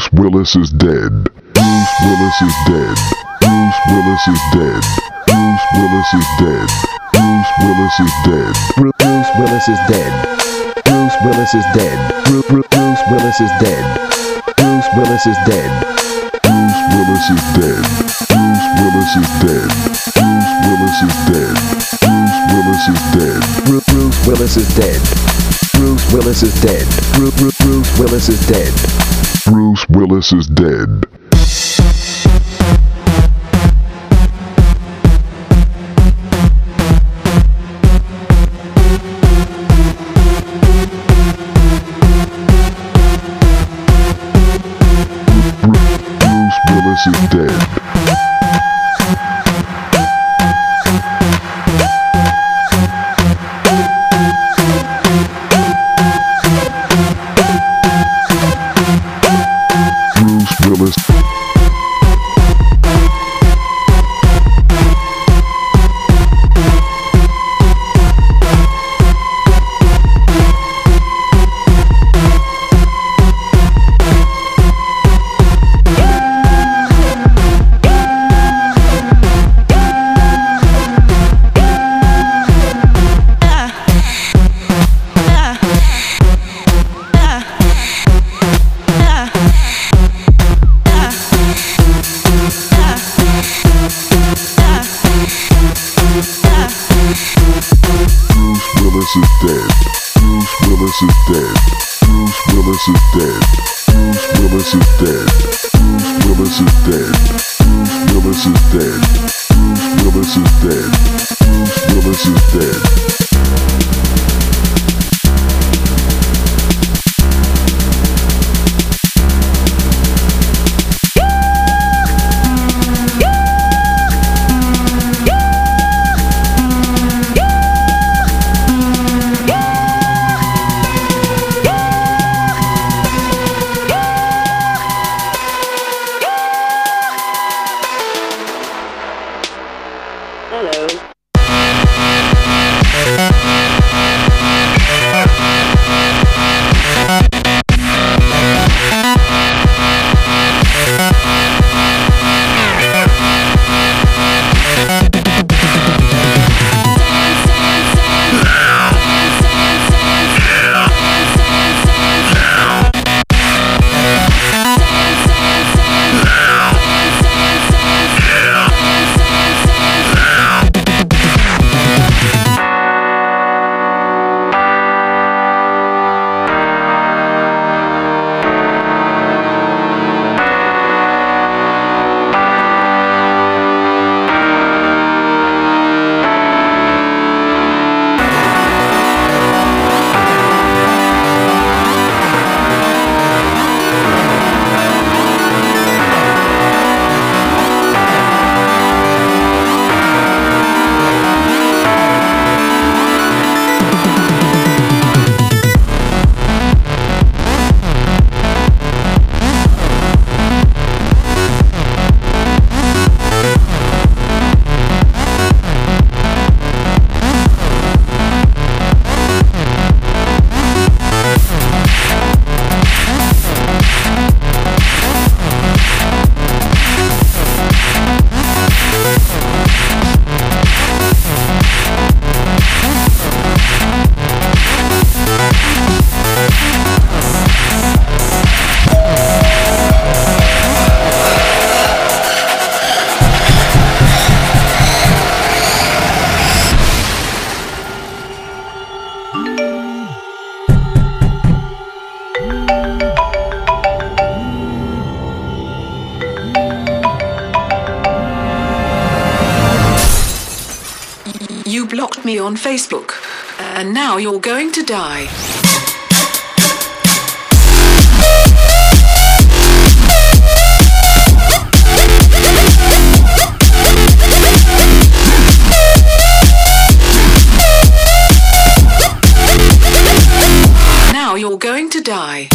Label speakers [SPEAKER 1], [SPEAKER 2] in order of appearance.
[SPEAKER 1] Bruce Willis is dead. Bruce Willis is dead. Bruce Willis is dead. Bruce Willis is dead. Bruce Willis is dead.
[SPEAKER 2] Bruce Willis is dead. Bruce Willis is dead. Bru- Bru- Bruce Willis is dead. Bruce Willis is dead.
[SPEAKER 1] Bruce Willis is dead. Bruce Willis is dead. Bruce Willis is dead. Bruce Willis is dead.
[SPEAKER 2] Bru- Bruce Willis is dead. Bruce Willis is dead. Bru- Bru- Bruce Willis is dead.
[SPEAKER 1] Bruce Willis is dead. Dead.
[SPEAKER 3] On Facebook, and now you're going to die. Now you're going to die.